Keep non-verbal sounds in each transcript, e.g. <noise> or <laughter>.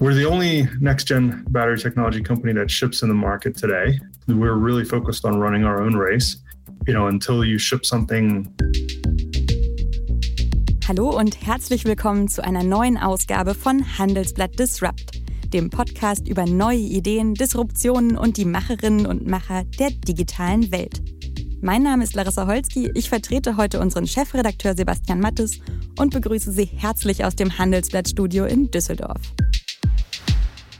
We're the only next gen battery technology company that ships in the market today. We're really focused on running our own race. You know, until you ship something. Hallo und herzlich willkommen zu einer neuen Ausgabe von Handelsblatt Disrupt, dem Podcast über neue Ideen, Disruptionen und die Macherinnen und Macher der digitalen Welt. Mein Name ist Larissa Holzki, ich vertrete heute unseren Chefredakteur Sebastian Mattes und begrüße Sie herzlich aus dem Handelsblatt-Studio in Düsseldorf.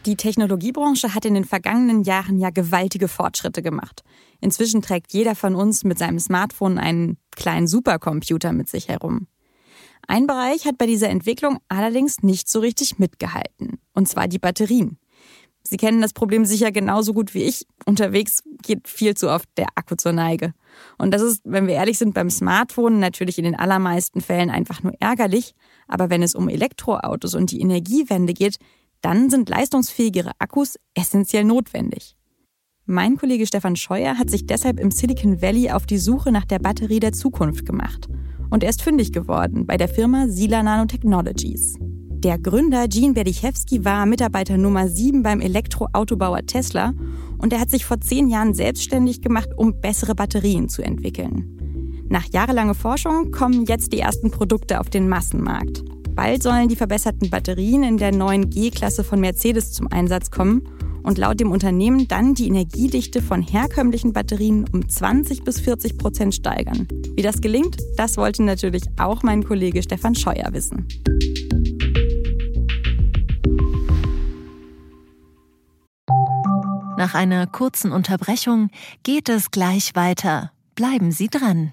Die Technologiebranche hat in den vergangenen Jahren ja gewaltige Fortschritte gemacht. Inzwischen trägt jeder von uns mit seinem Smartphone einen kleinen Supercomputer mit sich herum. Ein Bereich hat bei dieser Entwicklung allerdings nicht so richtig mitgehalten, und zwar die Batterien. Sie kennen das Problem sicher genauso gut wie ich. Unterwegs geht viel zu oft der Akku zur Neige. Und das ist, wenn wir ehrlich sind, beim Smartphone natürlich in den allermeisten Fällen einfach nur ärgerlich. Aber wenn es um Elektroautos und die Energiewende geht, dann sind leistungsfähigere Akkus essentiell notwendig. Mein Kollege Stefan Scheuer hat sich deshalb im Silicon Valley auf die Suche nach der Batterie der Zukunft gemacht. Und er ist fündig geworden bei der Firma Sila Nanotechnologies. Der Gründer Gene Berdichewski war Mitarbeiter Nummer 7 beim Elektroautobauer Tesla und er hat sich vor zehn Jahren selbstständig gemacht, um bessere Batterien zu entwickeln. Nach jahrelanger Forschung kommen jetzt die ersten Produkte auf den Massenmarkt. Bald sollen die verbesserten Batterien in der neuen G-Klasse von Mercedes zum Einsatz kommen und laut dem Unternehmen dann die Energiedichte von herkömmlichen Batterien um 20 bis 40 Prozent steigern. Wie das gelingt, das wollte natürlich auch mein Kollege Stefan Scheuer wissen. Nach einer kurzen Unterbrechung geht es gleich weiter. Bleiben Sie dran.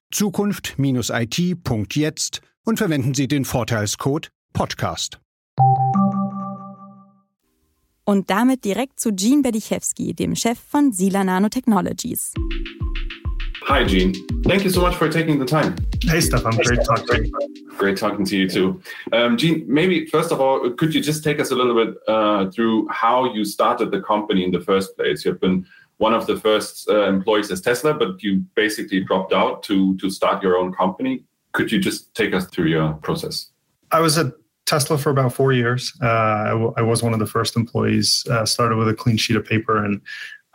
zukunft-it.jetzt und verwenden Sie den Vorteilscode Podcast. Und damit direkt zu Gene Bedichewski, dem Chef von Sila Nanotechnologies. Hi, Gene. Thank you so much for taking the time. Hey, Stefan. Great talking to you. Great talking to you too. Um, Gene, maybe first of all, could you just take us a little bit uh, through how you started the company in the first place? You've been one of the first uh, employees as Tesla, but you basically dropped out to to start your own company. Could you just take us through your process? I was at Tesla for about four years. Uh, I, w- I was one of the first employees. Uh, started with a clean sheet of paper, and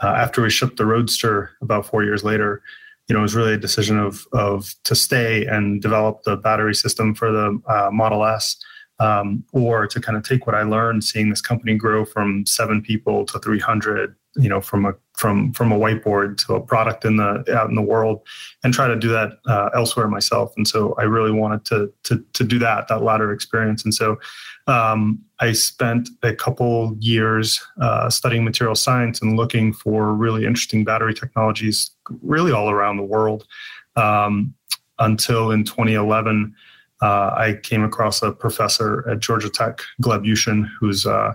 uh, after we shipped the Roadster, about four years later, you know, it was really a decision of of to stay and develop the battery system for the uh, Model S. Um, or to kind of take what I learned seeing this company grow from seven people to 300 you know from a from from a whiteboard to a product in the out in the world and try to do that uh, elsewhere myself. And so i really wanted to to to do that that latter experience. And so um, i spent a couple years uh, studying material science and looking for really interesting battery technologies really all around the world. Um, until in 2011 uh, I came across a professor at Georgia Tech, Gleb Yushin, who's uh,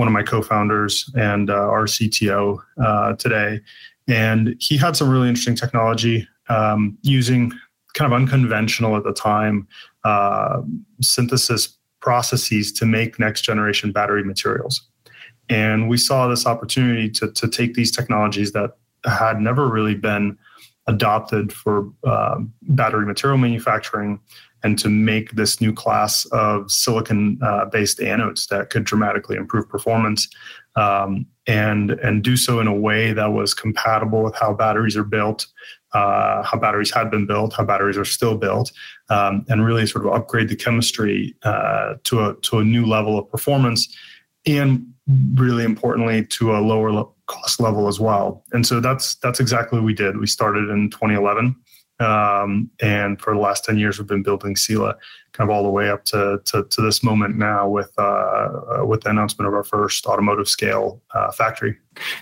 one of my co-founders and uh, our CTO uh, today. And he had some really interesting technology um, using kind of unconventional at the time uh, synthesis processes to make next generation battery materials. And we saw this opportunity to, to take these technologies that had never really been adopted for uh, battery material manufacturing and to make this new class of silicon uh, based anodes that could dramatically improve performance um, and and do so in a way that was compatible with how batteries are built uh, how batteries had been built how batteries are still built um, and really sort of upgrade the chemistry uh, to a to a new level of performance and really importantly to a lower cost level as well. And so that's that's exactly what we did. We started in 2011 um, and for the last 10 years, we've been building Sila kind of all the way up to, to, to this moment now with, uh, uh, with the announcement of our first automotive scale uh, factory.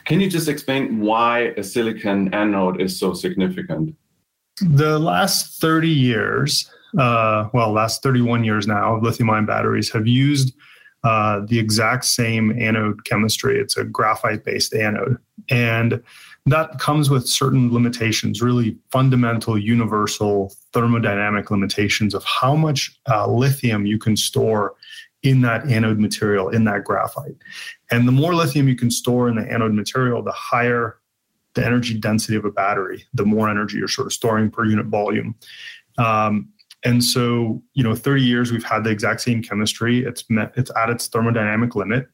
Can you just explain why a silicon anode is so significant? The last 30 years, uh, well, last 31 years now, lithium ion batteries have used uh, the exact same anode chemistry. It's a graphite based anode. And that comes with certain limitations, really fundamental, universal thermodynamic limitations of how much uh, lithium you can store in that anode material, in that graphite. And the more lithium you can store in the anode material, the higher the energy density of a battery, the more energy you're sort of storing per unit volume. Um, and so, you know, 30 years we've had the exact same chemistry. It's met, it's at its thermodynamic limit.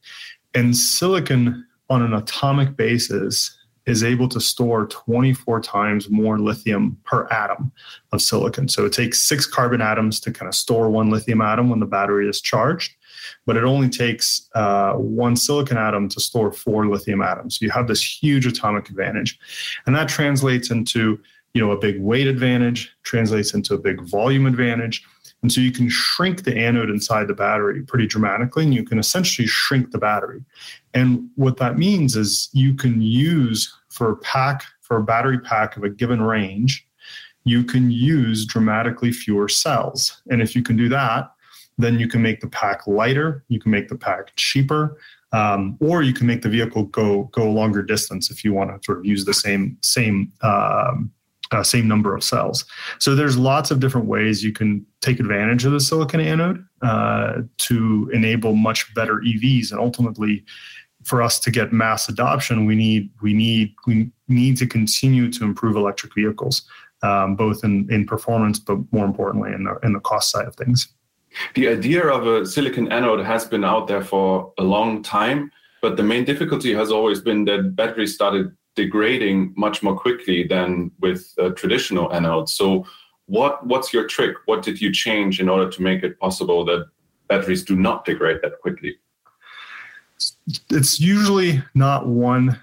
And silicon on an atomic basis is able to store 24 times more lithium per atom of silicon. So it takes six carbon atoms to kind of store one lithium atom when the battery is charged, but it only takes uh, one silicon atom to store four lithium atoms. So you have this huge atomic advantage, and that translates into you know a big weight advantage, translates into a big volume advantage. And so you can shrink the anode inside the battery pretty dramatically, and you can essentially shrink the battery. And what that means is you can use for a pack, for a battery pack of a given range, you can use dramatically fewer cells. And if you can do that, then you can make the pack lighter, you can make the pack cheaper, um, or you can make the vehicle go go longer distance if you want to sort of use the same same um, uh, same number of cells. So there's lots of different ways you can take advantage of the silicon anode uh, to enable much better EVs, and ultimately, for us to get mass adoption, we need we need we need to continue to improve electric vehicles, um, both in in performance, but more importantly, in the in the cost side of things. The idea of a silicon anode has been out there for a long time, but the main difficulty has always been that batteries started degrading much more quickly than with uh, traditional anodes. So, what what's your trick? What did you change in order to make it possible that batteries do not degrade that quickly? It's usually not one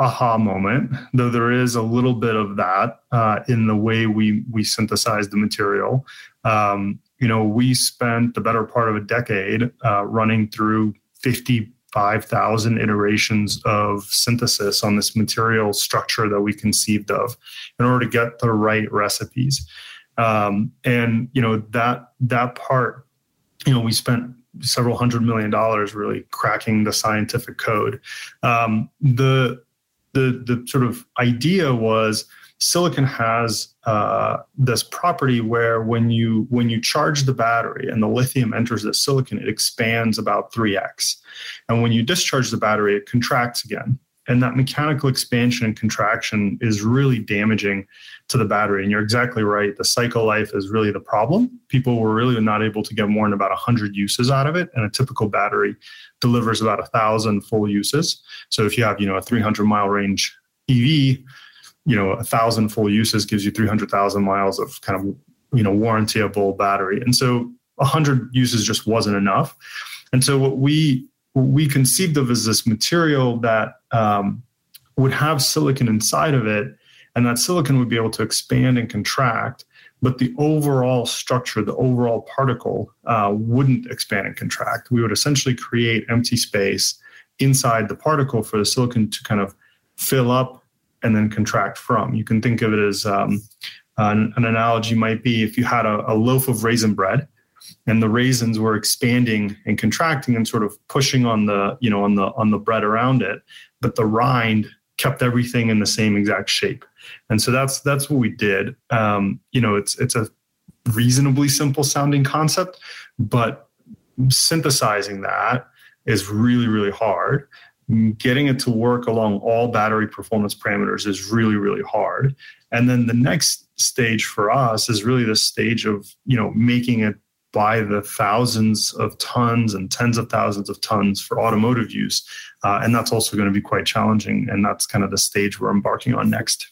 aha moment, though there is a little bit of that uh, in the way we we synthesize the material. Um, you know, we spent the better part of a decade uh, running through 50 5,000 iterations of synthesis on this material structure that we conceived of in order to get the right recipes. Um, and, you know, that, that part, you know, we spent several hundred million dollars really cracking the scientific code. Um, the, the, the sort of idea was silicon has uh, this property where when you when you charge the battery and the lithium enters the silicon, it expands about 3x. And when you discharge the battery, it contracts again. And that mechanical expansion and contraction is really damaging to the battery. And you're exactly right. The cycle life is really the problem. People were really not able to get more than about 100 uses out of it. And a typical battery delivers about 1,000 full uses. So if you have, you know, a 300 mile range EV, you know, a thousand full uses gives you 300,000 miles of kind of, you know, warrantyable battery. And so 100 uses just wasn't enough. And so what we what we conceived of as this material that um, would have silicon inside of it, and that silicon would be able to expand and contract, but the overall structure, the overall particle, uh, wouldn't expand and contract. We would essentially create empty space inside the particle for the silicon to kind of fill up and then contract from. You can think of it as um, an, an, analogy might be if you had a, a, loaf of raisin bread and the raisins were expanding and contracting and sort of pushing on the you know on the on the bread around it but the rind kept everything in the same exact shape. And so that's that's what we did. Um, you know it's it's a reasonably simple sounding concept but synthesizing that is really really hard getting it to work along all battery performance parameters is really really hard. And then the next stage for us is really the stage of you know making it by the thousands of tons and tens of thousands of tons for automotive use. Uh, and that's also going to be quite challenging and that's kind of the stage we're embarking on next.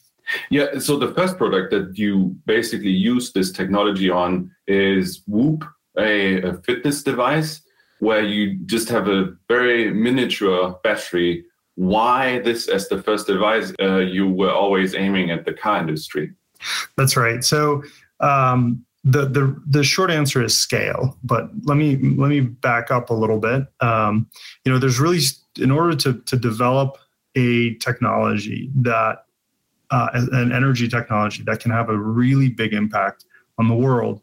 Yeah so the first product that you basically use this technology on is whoop a, a fitness device where you just have a very miniature battery. Why this as the first device? Uh, you were always aiming at the car industry. That's right. So um, the the the short answer is scale. But let me let me back up a little bit. Um, you know, there's really in order to to develop a technology that uh, an energy technology that can have a really big impact on the world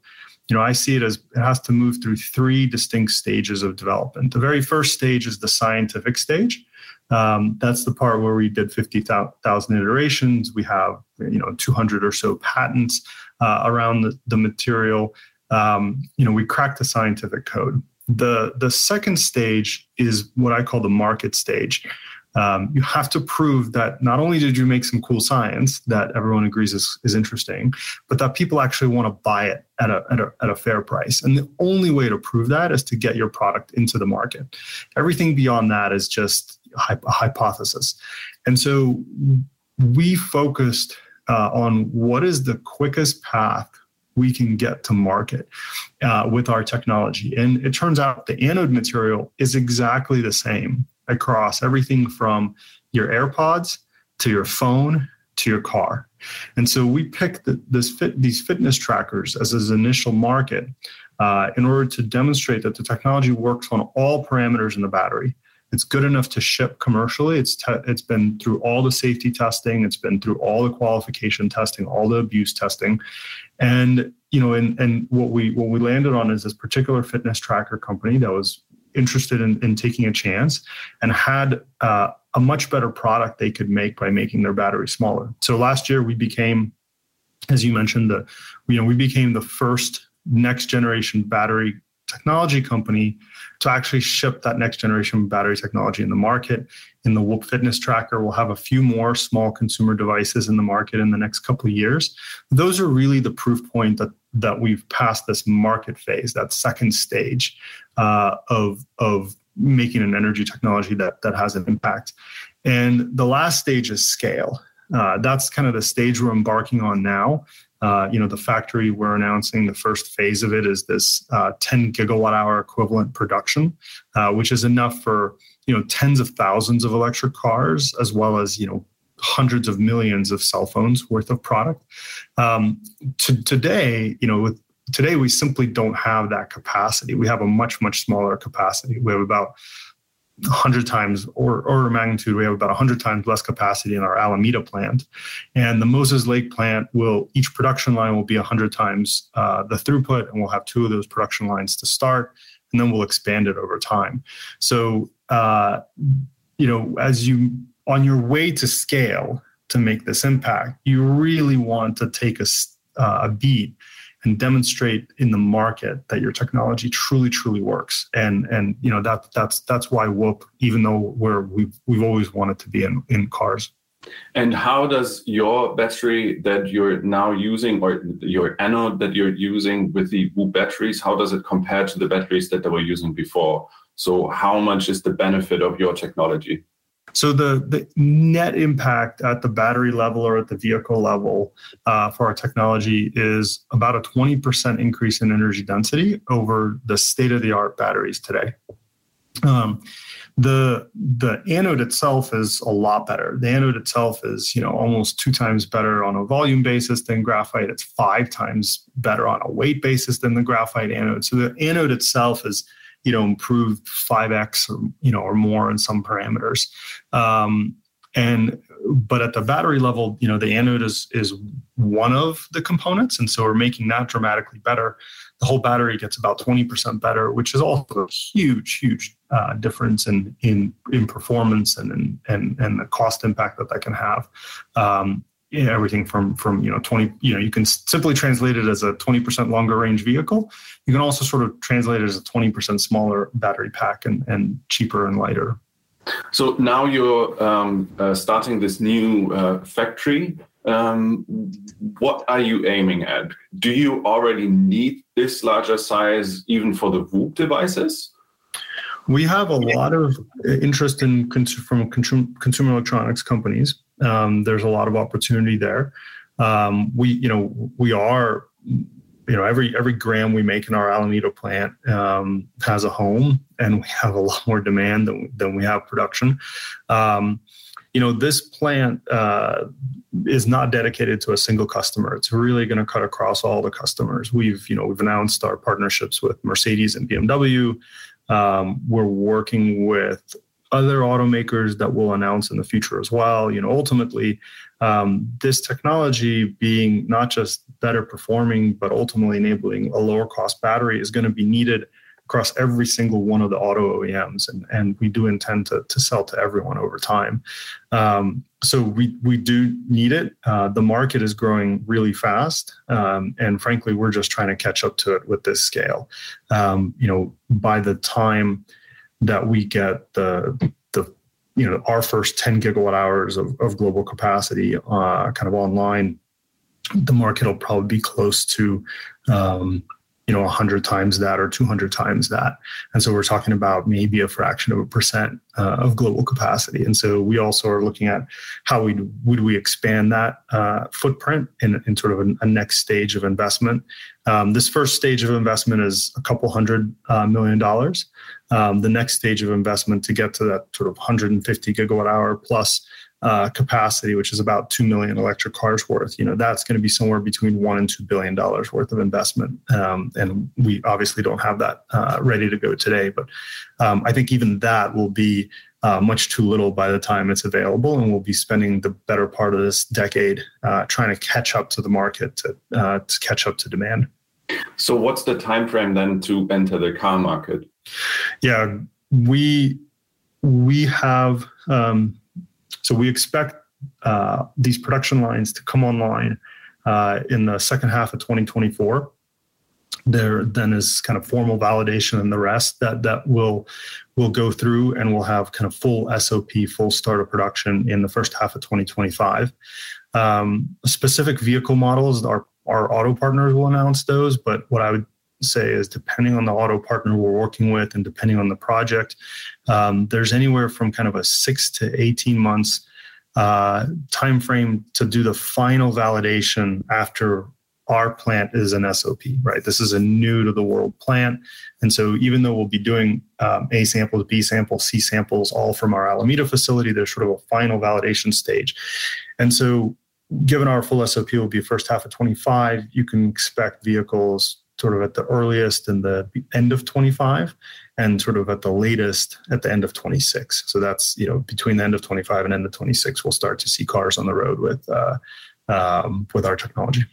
you know, I see it as it has to move through three distinct stages of development. The very first stage is the scientific stage. Um, that's the part where we did 50,000 iterations. We have, you know, 200 or so patents uh, around the, the material. Um, you know, we cracked the scientific code. The, the second stage is what I call the market stage. Um, you have to prove that not only did you make some cool science that everyone agrees is, is interesting, but that people actually want to buy it at a, at, a, at a fair price. And the only way to prove that is to get your product into the market. Everything beyond that is just a hypothesis. And so we focused uh, on what is the quickest path we can get to market uh, with our technology. And it turns out the anode material is exactly the same across everything from your AirPods to your phone to your car. And so we picked this fit, these fitness trackers as his initial market uh, in order to demonstrate that the technology works on all parameters in the battery. It's good enough to ship commercially. It's te- it's been through all the safety testing. It's been through all the qualification testing, all the abuse testing, and you know, and and what we what we landed on is this particular fitness tracker company that was interested in, in taking a chance and had uh, a much better product they could make by making their battery smaller. So last year we became, as you mentioned, the you know we became the first next generation battery technology company to actually ship that next generation battery technology in the market. In the Whoop Fitness Tracker, we'll have a few more small consumer devices in the market in the next couple of years. Those are really the proof point that that we've passed this market phase, that second stage uh, of of making an energy technology that that has an impact. And the last stage is scale. Uh, that's kind of the stage we're embarking on now. Uh, you know, the factory we're announcing the first phase of it is this uh, 10 gigawatt hour equivalent production, uh, which is enough for you know tens of thousands of electric cars as well as you know hundreds of millions of cell phones worth of product. Um, to, today, you know, with today we simply don't have that capacity. We have a much much smaller capacity. We have about 100 times or order magnitude, we have about 100 times less capacity in our Alameda plant. And the Moses Lake plant will, each production line will be 100 times uh, the throughput, and we'll have two of those production lines to start, and then we'll expand it over time. So, uh, you know, as you, on your way to scale to make this impact, you really want to take a, uh, a beat and demonstrate in the market that your technology truly truly works. And and you know that that's that's why whoop even though we're we've, we've always wanted to be in in cars. And how does your battery that you're now using or your anode that you're using with the whoop batteries how does it compare to the batteries that they were using before? So how much is the benefit of your technology so the, the net impact at the battery level or at the vehicle level uh, for our technology is about a 20% increase in energy density over the state of the art batteries today. Um, the the anode itself is a lot better. The anode itself is you know almost two times better on a volume basis than graphite. It's five times better on a weight basis than the graphite anode. So the anode itself is you know improved 5x or you know or more in some parameters. Um, and but at the battery level you know the anode is is one of the components. And so we're making that dramatically better. The whole battery gets about 20% better which is also a huge huge uh, difference in in in performance and in, and and the cost impact that that can have. Um, you know, everything from from you know 20 you know you can simply translate it as a 20% longer range vehicle. You can also sort of translate it as a 20% smaller battery pack and, and cheaper and lighter. So now you're um, uh, starting this new uh, factory. Um, what are you aiming at? Do you already need this larger size even for the Whoop devices? We have a lot of interest in from consumer electronics companies um, there's a lot of opportunity there. Um, we, you know, we are, you know, every every gram we make in our Alameda plant um, has a home, and we have a lot more demand than than we have production. Um, you know, this plant uh, is not dedicated to a single customer. It's really going to cut across all the customers. We've, you know, we've announced our partnerships with Mercedes and BMW. Um, we're working with other automakers that will announce in the future as well. You know, ultimately, um, this technology being not just better performing, but ultimately enabling a lower cost battery is going to be needed across every single one of the auto OEMs, and, and we do intend to, to sell to everyone over time. Um, so we we do need it. Uh, the market is growing really fast, um, and frankly, we're just trying to catch up to it with this scale. Um, you know, by the time that we get the the you know our first 10 gigawatt hours of, of global capacity uh, kind of online, the market will probably be close to um, you know 100 times that or 200 times that. And so we're talking about maybe a fraction of a percent uh, of global capacity. And so we also are looking at how we would we expand that uh, footprint in, in sort of a, a next stage of investment. Um, this first stage of investment is a couple hundred uh, million dollars um, the next stage of investment to get to that sort of 150 gigawatt hour plus uh, capacity, which is about two million electric cars worth, you know, that's going to be somewhere between one and two billion dollars worth of investment. Um, and we obviously don't have that uh, ready to go today, but um, I think even that will be uh, much too little by the time it's available, and we'll be spending the better part of this decade uh, trying to catch up to the market to, uh, to catch up to demand. So, what's the time frame then to enter the car market? Yeah, we we have. Um, so we expect uh, these production lines to come online uh, in the second half of 2024. There then is kind of formal validation and the rest that that will will go through and we'll have kind of full SOP, full start of production in the first half of 2025. Um, specific vehicle models, our our auto partners will announce those, but what I would say is depending on the auto partner we're working with and depending on the project, um, there's anywhere from kind of a six to 18 months uh, time frame to do the final validation after our plant is an SOP, right? This is a new to the world plant. And so even though we'll be doing um, A samples, B samples, C samples, all from our Alameda facility, there's sort of a final validation stage. And so given our full SOP will be first half of 25, you can expect vehicles sort of at the earliest in the end of 25 and sort of at the latest at the end of 26 so that's you know between the end of 25 and end of 26 we'll start to see cars on the road with uh, um, with our technology.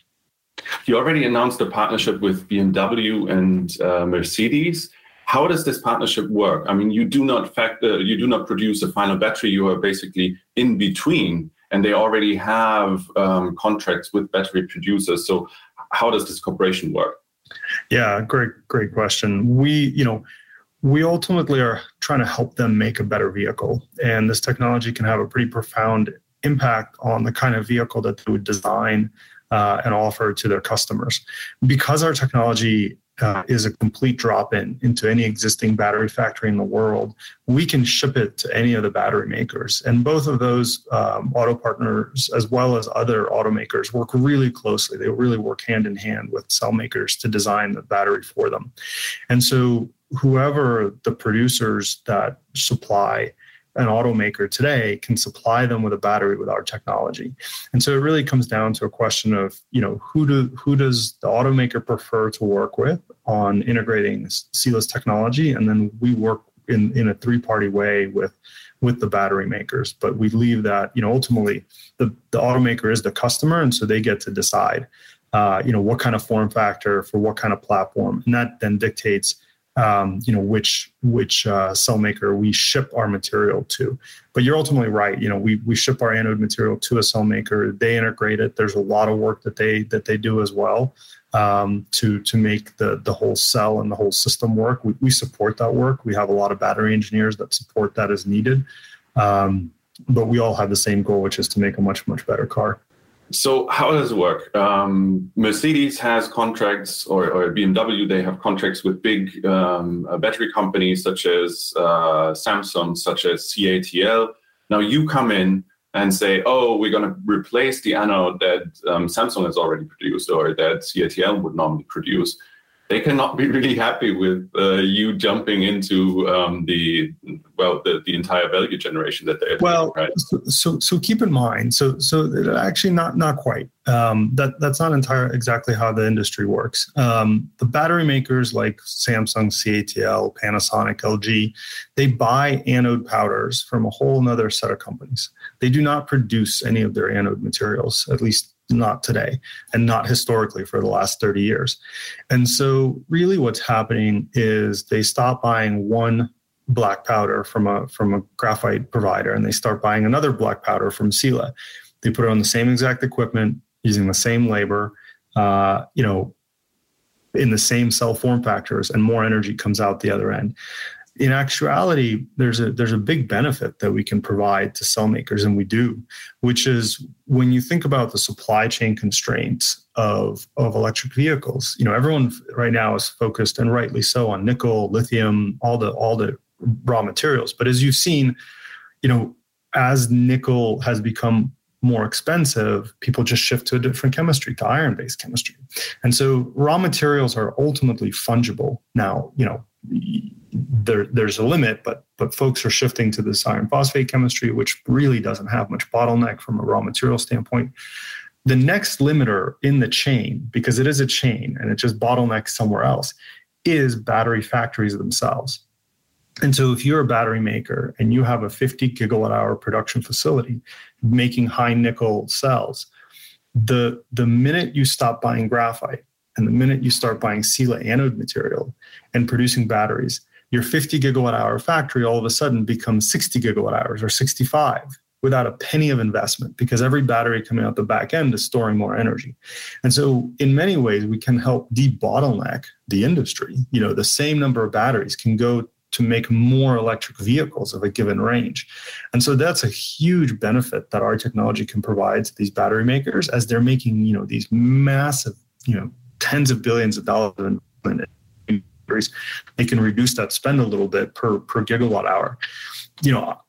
You already announced a partnership with bmw and uh, mercedes. How does this partnership work? I mean you do not factor you do not produce a final battery. You are basically in between and they already have um, contracts with battery producers. So how does this cooperation work yeah, great, great question. We, you know, we ultimately are trying to help them make a better vehicle, and this technology can have a pretty profound impact on the kind of vehicle that they would design uh, and offer to their customers. Because our technology uh, is a complete drop in into any existing battery factory in the world, we can ship it to any of the battery makers. And both of those um, auto partners, as well as other automakers, work really closely. They really work hand in hand with cell makers to design the battery for them. And so, whoever the producers that supply an automaker today can supply them with a battery with our technology. And so it really comes down to a question of, you know, who do who does the automaker prefer to work with on integrating Sila's technology, and then we work in in a three party way with with the battery makers. But we leave that, you know, ultimately the the automaker is the customer, and so they get to decide, uh, you know, what kind of form factor for what kind of platform, and that then dictates um, you know which which uh, cell maker we ship our material to. But you're ultimately right. You know, we we ship our anode material to a cell maker. They integrate it. There's a lot of work that they that they do as well um, to to make the the whole cell and the whole system work. We, we support that work. We have a lot of battery engineers that support that as needed. Um, but we all have the same goal, which is to make a much much better car. So how does it work? Um, Mercedes has contracts, or, or, BMW, they have contracts with big um, uh, battery companies such as uh, Samsung, such as CATL. Now you come in and say, oh, we're going to replace the anode that um, Samsung has already produced or that CATL would normally produce. They cannot be really happy with uh, you jumping into um, the well the, the entire value generation that they're well doing, right? so, so so keep in mind so so actually not not quite. Um, that that's not entirely exactly how the industry works. Um, the battery makers like samsung catl panasonic lg they buy anode powders from a whole other set of companies. They do not produce any of their anode materials at least not today and not historically for the last 30 years. And so really what's happening is they stop buying one black powder from a from a graphite provider and they start buying another black powder from Sila. They put it on the same exact equipment using the same labor, uh, you know, in the same cell form factors and more energy comes out the other end in actuality, there's a there's a big benefit that we can provide to cell makers, and we do, which is when you think about the supply chain constraints of of electric vehicles. You know, everyone right now is focused, and rightly so, on nickel, lithium, all the all the raw materials. But as you've seen, you know, as nickel has become more expensive, people just shift to a different chemistry, to iron based chemistry. And so raw materials are ultimately fungible. Now, you know, there, there's a limit, but but folks are shifting to this iron phosphate chemistry, which really doesn't have much bottleneck from a raw material standpoint. The next limiter in the chain, because it is a chain and it just bottlenecks somewhere else, is battery factories themselves. And so, if you're a battery maker and you have a 50 gigawatt hour production facility making high nickel cells, the the minute you stop buying graphite and the minute you start buying Sila anode material and producing batteries, your 50 gigawatt hour factory all of a sudden becomes 60 gigawatt hours or 65 without a penny of investment because every battery coming out the back end is storing more energy. And so in many ways we can help debottleneck the industry. You know, the same number of batteries can go to make more electric vehicles of a given range. And so that's a huge benefit that our technology can provide to these battery makers as they're making, you know, these massive, you know, tens of billions of dollars in they can reduce that spend a little bit per, per gigawatt hour. You know,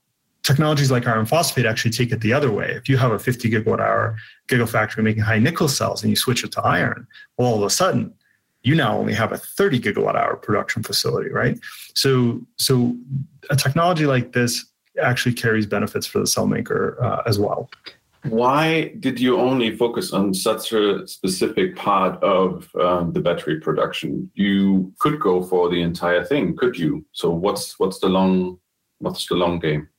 technologies like iron phosphate actually take it the other way. If you have a 50 gigawatt hour gigafactory making high nickel cells and you switch it to iron, well, all of a sudden you now only have a 30 gigawatt hour production facility, right? So, so a technology like this actually carries benefits for the cell maker uh, as well. Why did you only focus on such a specific part of um, the battery production? You could go for the entire thing, could you? So what's what's the long what's the long game?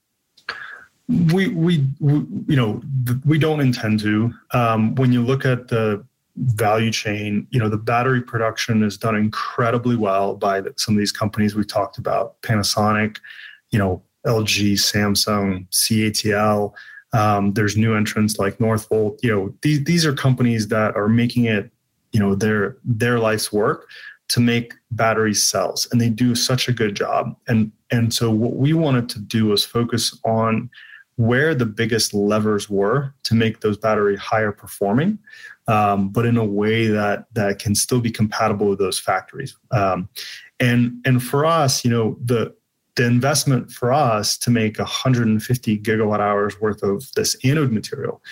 We we, we you know we don't intend to. Um, when you look at the value chain, you know the battery production is done incredibly well by some of these companies we talked about, Panasonic, you know LG, Samsung, CATL um, there's new entrants like Northvolt. You know, these these are companies that are making it, you know, their their life's work to make battery cells, and they do such a good job. And and so what we wanted to do was focus on where the biggest levers were to make those battery higher performing, um, but in a way that that can still be compatible with those factories. Um, and and for us, you know, the the investment for us to make 150 gigawatt hours worth of this anode material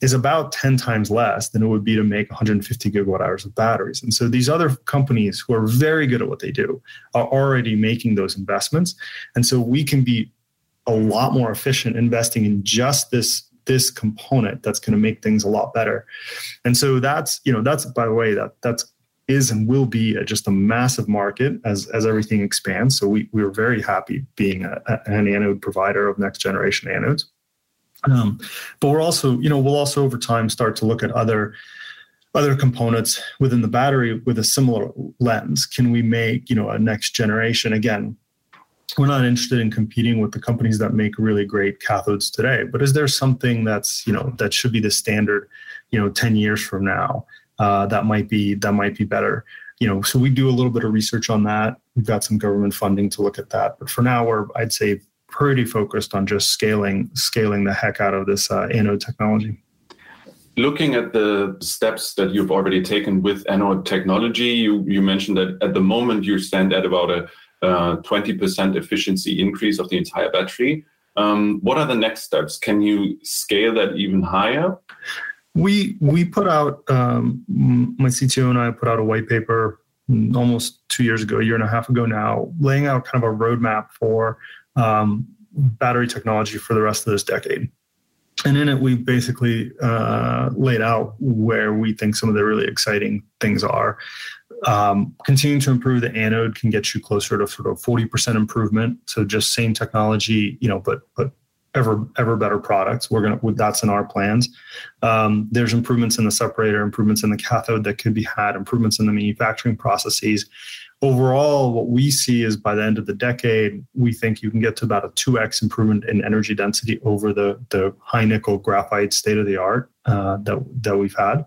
is about 10 times less than it would be to make 150 gigawatt hours of batteries. And so these other companies who are very good at what they do are already making those investments. And so we can be a lot more efficient investing in just this this component that's going to make things a lot better. And so that's, you know, that's by the way that that's is and will be just a massive market as as everything expands. So we we are very happy being a, an anode provider of next generation anodes. Um, but we're also, you know, we'll also over time start to look at other other components within the battery with a similar lens. Can we make, you know, a next generation again? We're not interested in competing with the companies that make really great cathodes today, but is there something that's, you know, that should be the standard, you know, 10 years from now uh, that might be that might be better. You know, so we do a little bit of research on that. We've got some government funding to look at that, but for now, we're I'd say pretty focused on just scaling scaling the heck out of this uh, anode technology. Looking at the steps that you've already taken with anode technology, you, you mentioned that at the moment you stand at about a uh, 20% efficiency increase of the entire battery. Um, what are the next steps? Can you scale that even higher? We we put out um, my CTO and I put out a white paper almost two years ago, a year and a half ago now, laying out kind of a roadmap for um, battery technology for the rest of this decade. And in it, we basically uh, laid out where we think some of the really exciting things are. Um, continuing to improve the anode can get you closer to sort of 40% improvement. So just same technology, you know, but but ever ever better products. We're gonna that's in our plans. Um, there's improvements in the separator, improvements in the cathode that could be had, improvements in the manufacturing processes. Overall, what we see is by the end of the decade, we think you can get to about a 2x improvement in energy density over the, the high nickel graphite state of the art uh, that, that we've had.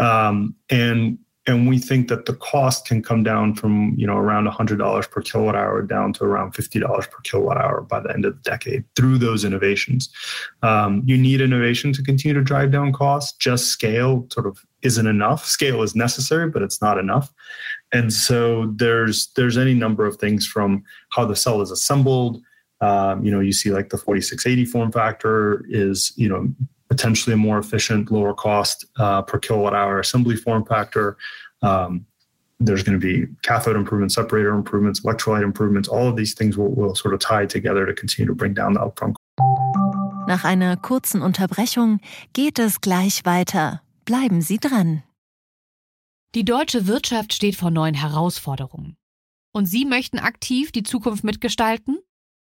Um, and and we think that the cost can come down from you know around $100 per kilowatt hour down to around $50 per kilowatt hour by the end of the decade through those innovations. Um, you need innovation to continue to drive down costs. Just scale sort of isn't enough. Scale is necessary but it's not enough. And so there's there's any number of things from how the cell is assembled. Um, you know you see like the 4680 form factor is you know potentially a more efficient, lower cost uh, per kilowatt hour assembly form factor. Um, there's going to be cathode improvements, separator improvements, electrolyte improvements. All of these things will, will sort of tie together to continue to bring down the upfront. Nach einer kurzen Unterbrechung geht es gleich weiter. Bleiben Sie dran. Die deutsche Wirtschaft steht vor neuen Herausforderungen. Und Sie möchten aktiv die Zukunft mitgestalten?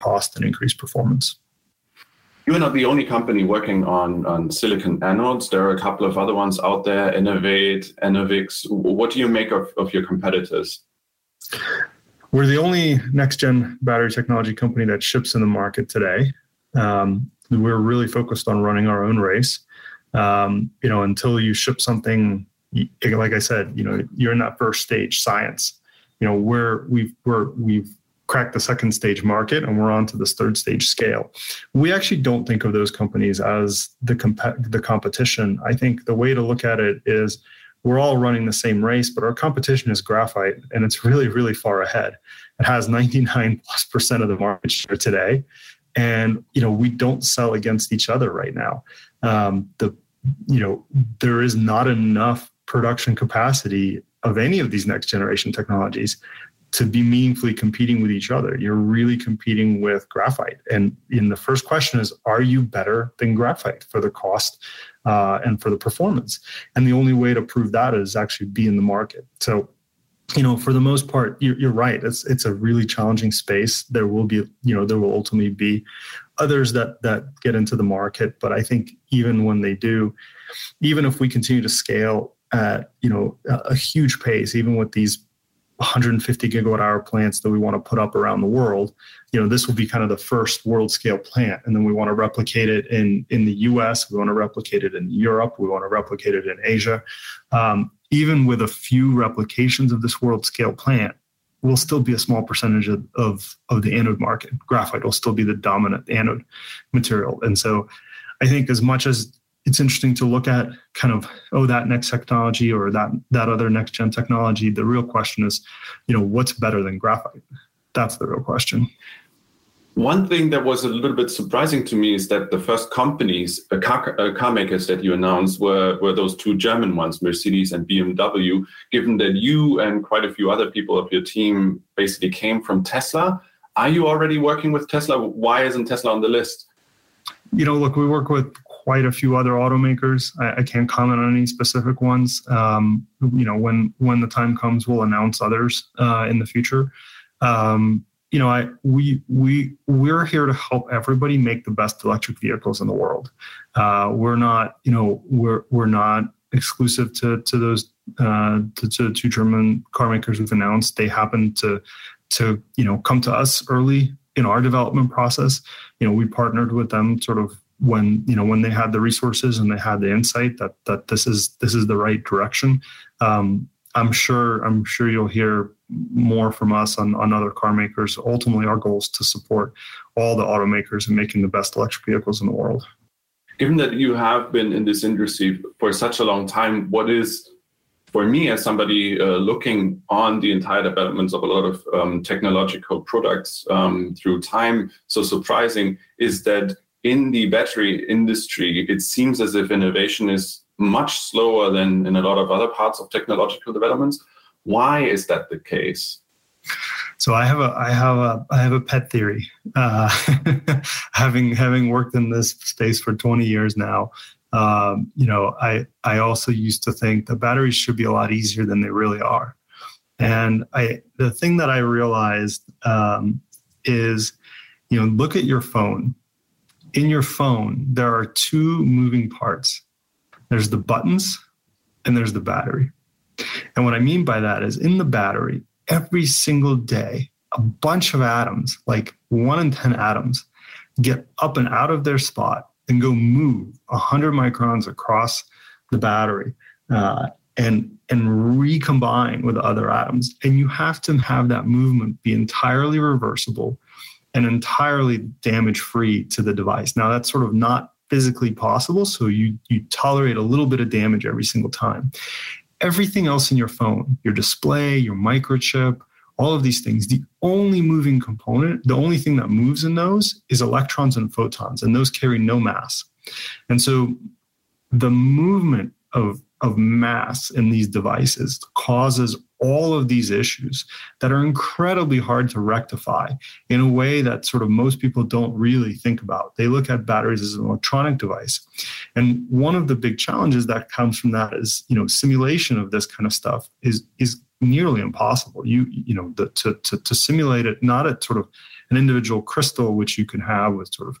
cost and increase performance. You're not the only company working on, on silicon anodes. There are a couple of other ones out there, Enevate, Enovix. What do you make of, of your competitors? We're the only next gen battery technology company that ships in the market today. Um, we're really focused on running our own race. Um, you know, until you ship something, like I said, you know, you're in that first stage science. You know, we're we've we're we've cracked the second stage market and we're on to this third stage scale. We actually don't think of those companies as the comp- the competition. I think the way to look at it is we're all running the same race, but our competition is graphite and it's really, really far ahead. It has 99 plus percent of the market share today. And, you know, we don't sell against each other right now. Um, the, you know, there is not enough production capacity of any of these next generation technologies to be meaningfully competing with each other. You're really competing with graphite. And in the first question is, are you better than graphite for the cost uh, and for the performance? And the only way to prove that is actually be in the market. So, you know, for the most part, you're, you're right. It's it's a really challenging space. There will be, you know, there will ultimately be others that that get into the market. But I think even when they do, even if we continue to scale at you know a, a huge pace, even with these 150 gigawatt hour plants that we want to put up around the world you know this will be kind of the first world scale plant. And then we want to replicate it in in the us we want to replicate it in europe we want to replicate it in asia. Um, even with a few replications of this world scale plant will still be a small percentage of, of, of the anode market. Graphite will still be the dominant anode material. And so i think as much as it's interesting to look at kind of oh that next technology or that that other next gen technology the real question is you know what's better than graphite that's the real question one thing that was a little bit surprising to me is that the first companies, uh, car, uh, car makers that you announced were, were those two German ones, Mercedes and BMW, given that you and quite a few other people of your team basically came from Tesla. Are you already working with Tesla? Why isn't Tesla on the list? You know, look, we work with quite a few other automakers. I, I can't comment on any specific ones. Um, you know, when when the time comes, we'll announce others uh, in the future. Um, you know, I we we we're here to help everybody make the best electric vehicles in the world. Uh, we're not, you know, we're we're not exclusive to to those uh, to, to two German car makers we've announced. They happen to to you know come to us early in our development process. You know, we partnered with them sort of when you know when they had the resources and they had the insight that that this is this is the right direction um, I'm sure I'm sure you'll hear more from us on, on other car makers. Ultimately, our goal is to support all the automakers in making the best electric vehicles in the world. Given that you have been in this industry for such a long time, what is for me as somebody uh, looking on the entire developments of a lot of um, technological products um, through time so surprising is that in the battery industry it seems as if innovation is much slower than in a lot of other parts of technological developments why is that the case so I have a I have a I have a pet theory. Uh, <laughs> having having worked in this space for 20 years now, um, you know, I I also used to think the batteries should be a lot easier than they really are. And I the thing that I realized um, is, you know, look at your phone. In your phone, there are two moving parts. There's the buttons, and there's the battery. And what I mean by that is in the battery, every single day, a bunch of atoms, like one in 10 atoms, get up and out of their spot and go move 100 microns across the battery uh, and and recombine with other atoms and you have to have that movement be entirely reversible and entirely damage free to the device now that's sort of not physically possible so you you tolerate a little bit of damage every single time everything else in your phone your display your microchip all of these things. The only moving component, the only thing that moves in those is electrons and photons, and those carry no mass. And so the movement of, of mass in these devices causes all of these issues that are incredibly hard to rectify in a way that sort of most people don't really think about. They look at batteries as an electronic device. And one of the big challenges that comes from that is, you know, simulation of this kind of stuff is is nearly impossible. You you know the, to, to to simulate it not at sort of an individual crystal which you can have with sort of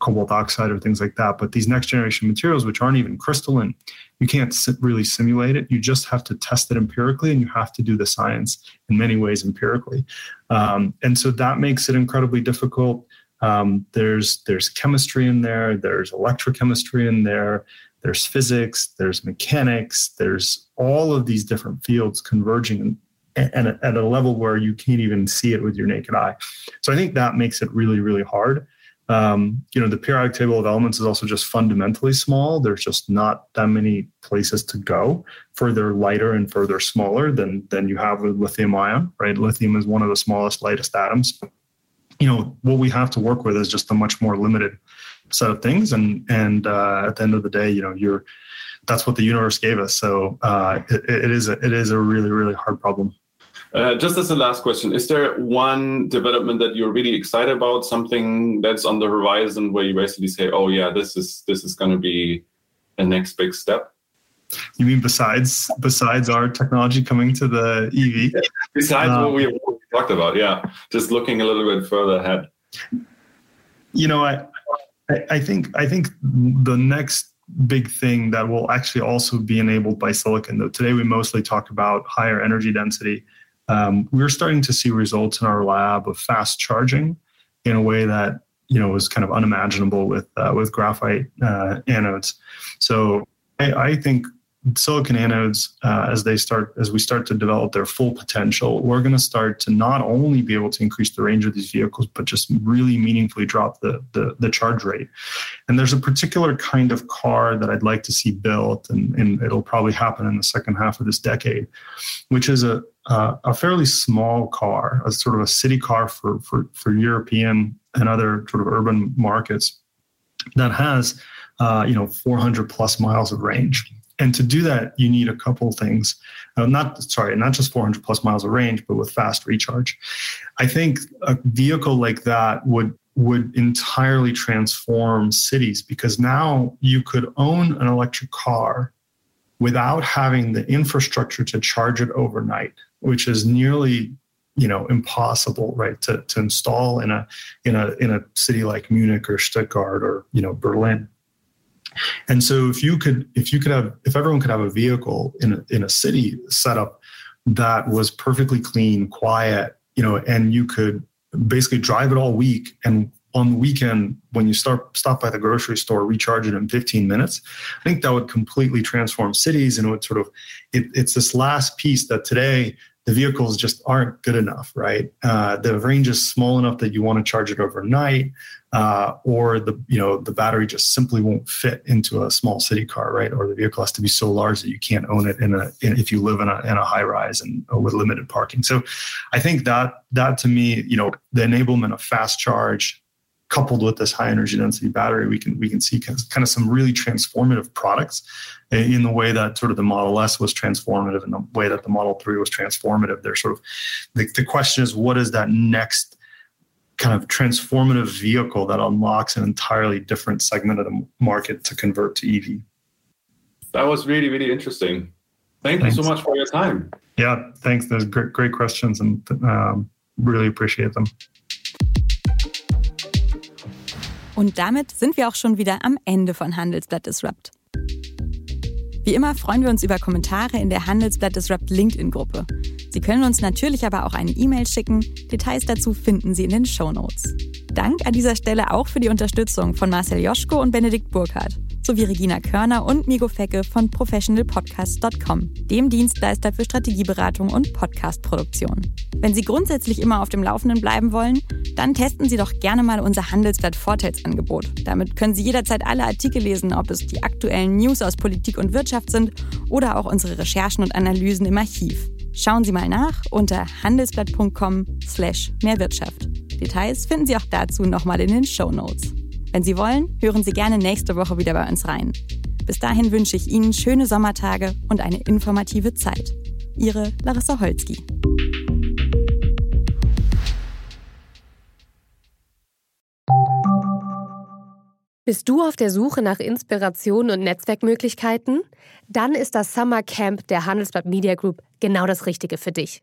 cobalt oxide or things like that, but these next generation materials which aren't even crystalline, you can't really simulate it. You just have to test it empirically, and you have to do the science in many ways empirically. Um, and so that makes it incredibly difficult. Um, there's there's chemistry in there. There's electrochemistry in there there's physics, there's mechanics, there's all of these different fields converging and at a level where you can't even see it with your naked eye. So I think that makes it really, really hard. Um, you know, the periodic table of elements is also just fundamentally small. There's just not that many places to go further lighter and further smaller than than you have with lithium ion, right? Lithium is one of the smallest, lightest atoms. You know, what we have to work with is just a much more limited set of things and and uh, at the end of the day you know you're that's what the universe gave us so uh, it, it is a, it is a really really hard problem uh, just as a last question, is there one development that you're really excited about? Something that's on the horizon where you basically say, "Oh yeah, this is this is going to be a next big step." You mean besides besides our technology coming to the EV? besides um, what we talked about, yeah. Just looking a little bit further ahead. You know, I I, think I think the next big thing that will actually also be enabled by silicon. Though today we mostly talk about higher energy density. Um, we're starting to see results in our lab of fast charging in a way that you know was kind of unimaginable with uh, with graphite uh, anodes. So I, I, think silicon anodes, uh, as they start, as we start to develop their full potential, we're going to start to not only be able to increase the range of these vehicles, but just really meaningfully drop the, the, the charge rate. And there's a particular kind of car that I'd like to see built, and, and it'll probably happen in the second half of this decade, which is a uh, a fairly small car, a sort of a city car for for for European and other sort of urban markets that has uh, you know 400 plus miles of range and to do that, you need a couple things. Uh, not sorry, not just 400 plus miles of range, but with fast recharge. I think a vehicle like that would would entirely transform cities because now you could own an electric car without having the infrastructure to charge it overnight, which is nearly you know impossible right to, to install in a in a in a city like munich or stuttgart or you know berlin. And so if you could if you could have if everyone could have a vehicle in a, in a city setup that was perfectly clean, quiet, you know, and you could basically drive it all week and on the weekend when you start stop by the grocery store recharge it in 15 minutes i think that would completely transform cities and it would sort of it, it's this last piece that today the vehicles just aren't good enough right? Uh, the range is small enough that you want to charge it overnight uh, or the you know the battery just simply won't fit into a small city car right? Or the vehicle has to be so large that you can't own it in a in, if you live in a, in a high rise and uh, with limited parking. So i think that that to me you know the enablement of fast charge coupled with this high energy density battery, we can we can see kind of some really transformative products in the way that sort of the Model S was transformative, in the way that the Model Three was transformative. They're sort of the, the question is, what is that next kind of transformative vehicle that unlocks an entirely different segment of the market to convert to EV? That was really really interesting. Thank thanks. you so much for your time. Yeah, thanks. There's great great questions and um, really appreciate them. Und damit sind wir auch schon wieder am Ende von Handelsblatt Disrupt. Wie immer freuen wir uns über Kommentare in der Handelsblatt Disrupt LinkedIn-Gruppe. Sie können uns natürlich aber auch eine E-Mail schicken. Details dazu finden Sie in den Show Notes. Dank an dieser Stelle auch für die Unterstützung von Marcel Joschko und Benedikt Burkhardt sowie Regina Körner und Migo Fecke von professionalpodcast.com, dem Dienstleister für Strategieberatung und Podcastproduktion. Wenn Sie grundsätzlich immer auf dem Laufenden bleiben wollen, dann testen Sie doch gerne mal unser Handelsblatt Vorteilsangebot. Damit können Sie jederzeit alle Artikel lesen, ob es die aktuellen News aus Politik und Wirtschaft sind oder auch unsere Recherchen und Analysen im Archiv. Schauen Sie mal nach unter handelsblatt.com/slash Mehrwirtschaft. Details finden Sie auch dazu nochmal in den Show Notes. Wenn Sie wollen, hören Sie gerne nächste Woche wieder bei uns rein. Bis dahin wünsche ich Ihnen schöne Sommertage und eine informative Zeit. Ihre Larissa Holzki. Bist du auf der Suche nach Inspiration und Netzwerkmöglichkeiten? Dann ist das Summer Camp der Handelsblatt Media Group genau das Richtige für dich.